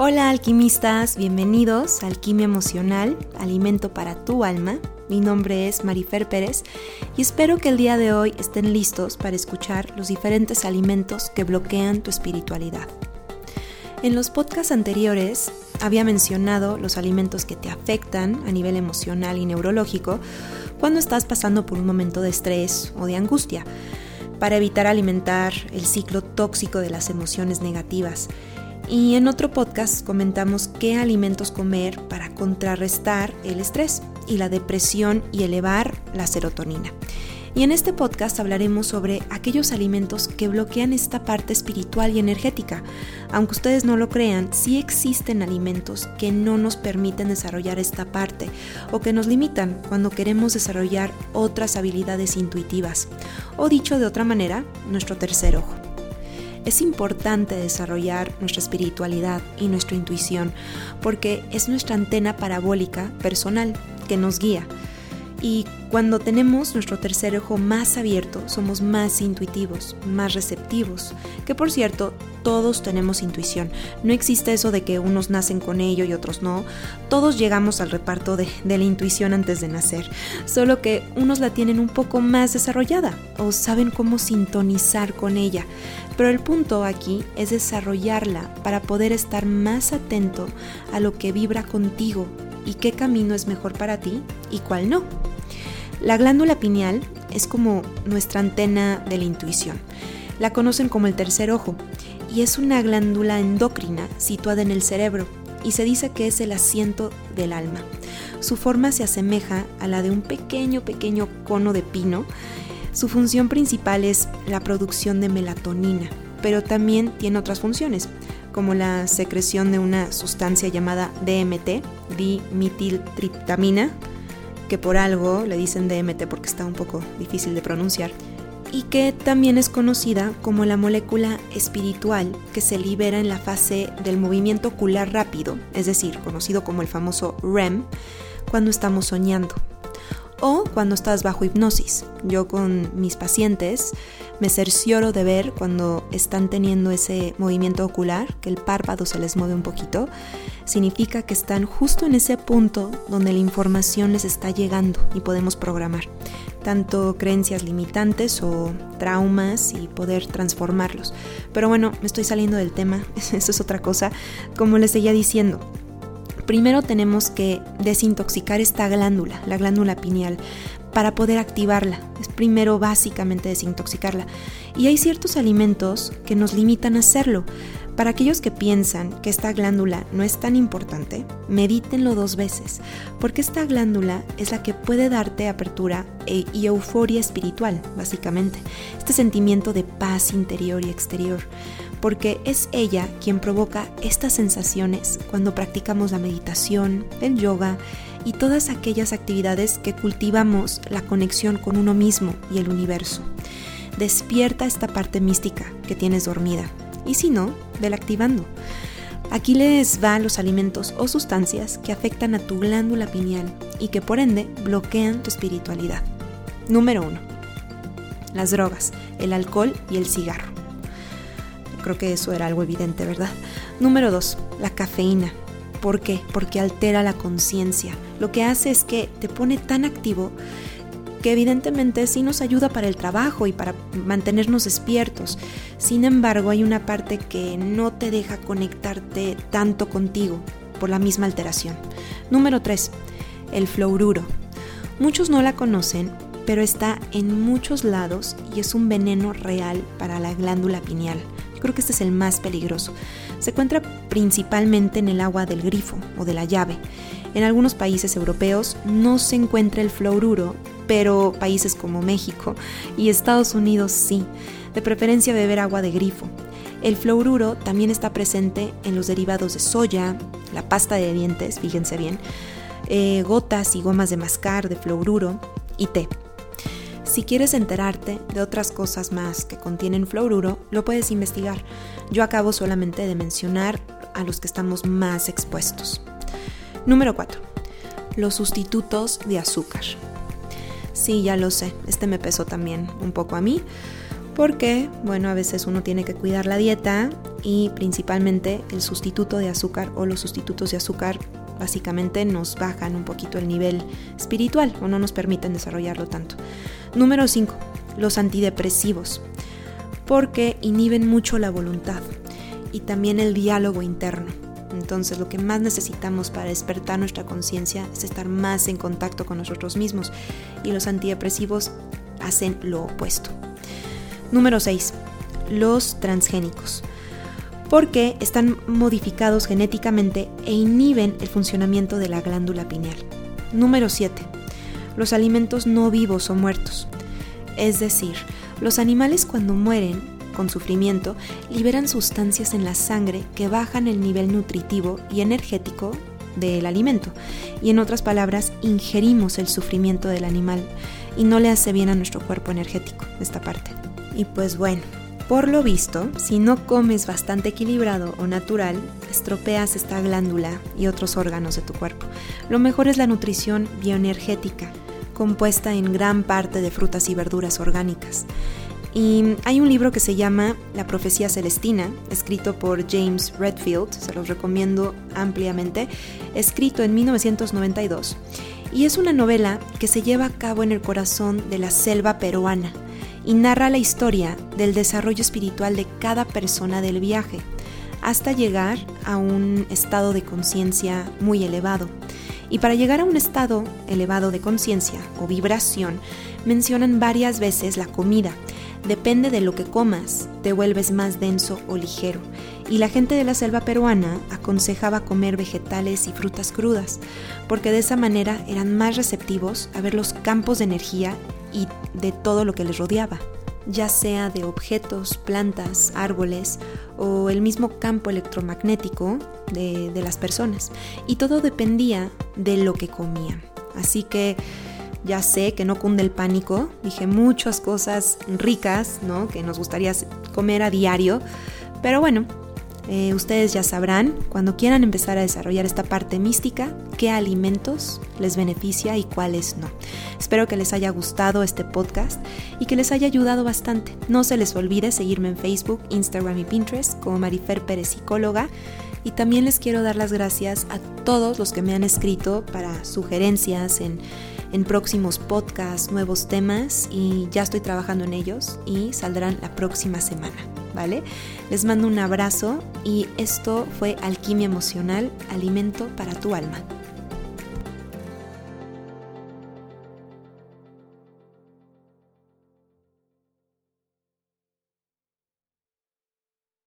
Hola alquimistas, bienvenidos a Alquimia Emocional, Alimento para tu alma. Mi nombre es Marifer Pérez y espero que el día de hoy estén listos para escuchar los diferentes alimentos que bloquean tu espiritualidad. En los podcasts anteriores había mencionado los alimentos que te afectan a nivel emocional y neurológico cuando estás pasando por un momento de estrés o de angustia, para evitar alimentar el ciclo tóxico de las emociones negativas y en otro podcast comentamos qué alimentos comer para contrarrestar el estrés y la depresión y elevar la serotonina. Y en este podcast hablaremos sobre aquellos alimentos que bloquean esta parte espiritual y energética. Aunque ustedes no lo crean, sí existen alimentos que no nos permiten desarrollar esta parte o que nos limitan cuando queremos desarrollar otras habilidades intuitivas. O dicho de otra manera, nuestro tercer ojo es importante desarrollar nuestra espiritualidad y nuestra intuición porque es nuestra antena parabólica personal que nos guía. Y cuando tenemos nuestro tercer ojo más abierto, somos más intuitivos, más receptivos, que por cierto, todos tenemos intuición. No existe eso de que unos nacen con ello y otros no. Todos llegamos al reparto de, de la intuición antes de nacer, solo que unos la tienen un poco más desarrollada o saben cómo sintonizar con ella. Pero el punto aquí es desarrollarla para poder estar más atento a lo que vibra contigo y qué camino es mejor para ti y cuál no. La glándula pineal es como nuestra antena de la intuición. La conocen como el tercer ojo y es una glándula endocrina situada en el cerebro y se dice que es el asiento del alma. Su forma se asemeja a la de un pequeño, pequeño cono de pino su función principal es la producción de melatonina, pero también tiene otras funciones, como la secreción de una sustancia llamada DMT, dimetiltriptamina, que por algo le dicen DMT porque está un poco difícil de pronunciar, y que también es conocida como la molécula espiritual que se libera en la fase del movimiento ocular rápido, es decir, conocido como el famoso REM, cuando estamos soñando o cuando estás bajo hipnosis. Yo con mis pacientes me cercioro de ver cuando están teniendo ese movimiento ocular, que el párpado se les mueve un poquito, significa que están justo en ese punto donde la información les está llegando y podemos programar tanto creencias limitantes o traumas y poder transformarlos. Pero bueno, me estoy saliendo del tema, eso es otra cosa. Como les seguía diciendo, primero tenemos que desintoxicar esta glándula, la glándula pineal, para poder activarla. Es primero básicamente desintoxicarla. Y hay ciertos alimentos que nos limitan a hacerlo. Para aquellos que piensan que esta glándula no es tan importante, medítenlo dos veces, porque esta glándula es la que puede darte apertura e, y euforia espiritual, básicamente, este sentimiento de paz interior y exterior porque es ella quien provoca estas sensaciones cuando practicamos la meditación, el yoga y todas aquellas actividades que cultivamos la conexión con uno mismo y el universo. Despierta esta parte mística que tienes dormida y si no, vela activando. Aquí les va los alimentos o sustancias que afectan a tu glándula pineal y que por ende bloquean tu espiritualidad. Número 1. Las drogas, el alcohol y el cigarro. Creo que eso era algo evidente, ¿verdad? Número 2. La cafeína. ¿Por qué? Porque altera la conciencia. Lo que hace es que te pone tan activo que evidentemente sí nos ayuda para el trabajo y para mantenernos despiertos. Sin embargo, hay una parte que no te deja conectarte tanto contigo por la misma alteración. Número 3. El fluoruro. Muchos no la conocen, pero está en muchos lados y es un veneno real para la glándula pineal creo que este es el más peligroso. Se encuentra principalmente en el agua del grifo o de la llave. En algunos países europeos no se encuentra el fluoruro, pero países como México y Estados Unidos sí. De preferencia beber agua de grifo. El fluoruro también está presente en los derivados de soya, la pasta de dientes, fíjense bien, eh, gotas y gomas de mascar de fluoruro y té. Si quieres enterarte de otras cosas más que contienen fluoruro, lo puedes investigar. Yo acabo solamente de mencionar a los que estamos más expuestos. Número 4. Los sustitutos de azúcar. Sí, ya lo sé, este me pesó también un poco a mí, porque, bueno, a veces uno tiene que cuidar la dieta y principalmente el sustituto de azúcar o los sustitutos de azúcar básicamente nos bajan un poquito el nivel espiritual o no nos permiten desarrollarlo tanto. Número 5. Los antidepresivos, porque inhiben mucho la voluntad y también el diálogo interno. Entonces lo que más necesitamos para despertar nuestra conciencia es estar más en contacto con nosotros mismos y los antidepresivos hacen lo opuesto. Número 6. Los transgénicos. Porque están modificados genéticamente e inhiben el funcionamiento de la glándula pineal. Número 7. Los alimentos no vivos o muertos. Es decir, los animales cuando mueren con sufrimiento liberan sustancias en la sangre que bajan el nivel nutritivo y energético del alimento. Y en otras palabras, ingerimos el sufrimiento del animal y no le hace bien a nuestro cuerpo energético esta parte. Y pues bueno, por lo visto, si no comes bastante equilibrado o natural, estropeas esta glándula y otros órganos de tu cuerpo. Lo mejor es la nutrición bioenergética, compuesta en gran parte de frutas y verduras orgánicas. Y hay un libro que se llama La Profecía Celestina, escrito por James Redfield, se los recomiendo ampliamente, escrito en 1992. Y es una novela que se lleva a cabo en el corazón de la selva peruana y narra la historia del desarrollo espiritual de cada persona del viaje, hasta llegar a un estado de conciencia muy elevado. Y para llegar a un estado elevado de conciencia o vibración, mencionan varias veces la comida, Depende de lo que comas, te vuelves más denso o ligero. Y la gente de la selva peruana aconsejaba comer vegetales y frutas crudas, porque de esa manera eran más receptivos a ver los campos de energía y de todo lo que les rodeaba, ya sea de objetos, plantas, árboles o el mismo campo electromagnético de, las personas. Y todo dependía de lo que comían. Así que ya sé que no cunde el pánico, dije muchas cosas ricas, ¿no? Que nos gustaría comer a diario, pero bueno, eh, ustedes ya sabrán, cuando quieran empezar a desarrollar esta parte mística, qué alimentos les beneficia y cuáles no. Espero que les haya gustado este podcast y que les haya ayudado bastante. No se les olvide seguirme en Facebook, Instagram y Pinterest como Marifer Pérez Psicóloga. Y también les quiero dar las gracias a todos los que me han escrito para sugerencias en en próximos podcasts, nuevos temas y ya estoy trabajando en ellos y saldrán la próxima semana, Les mando un abrazo y esto fue Alquimia Emocional, Alimento para tu Alma.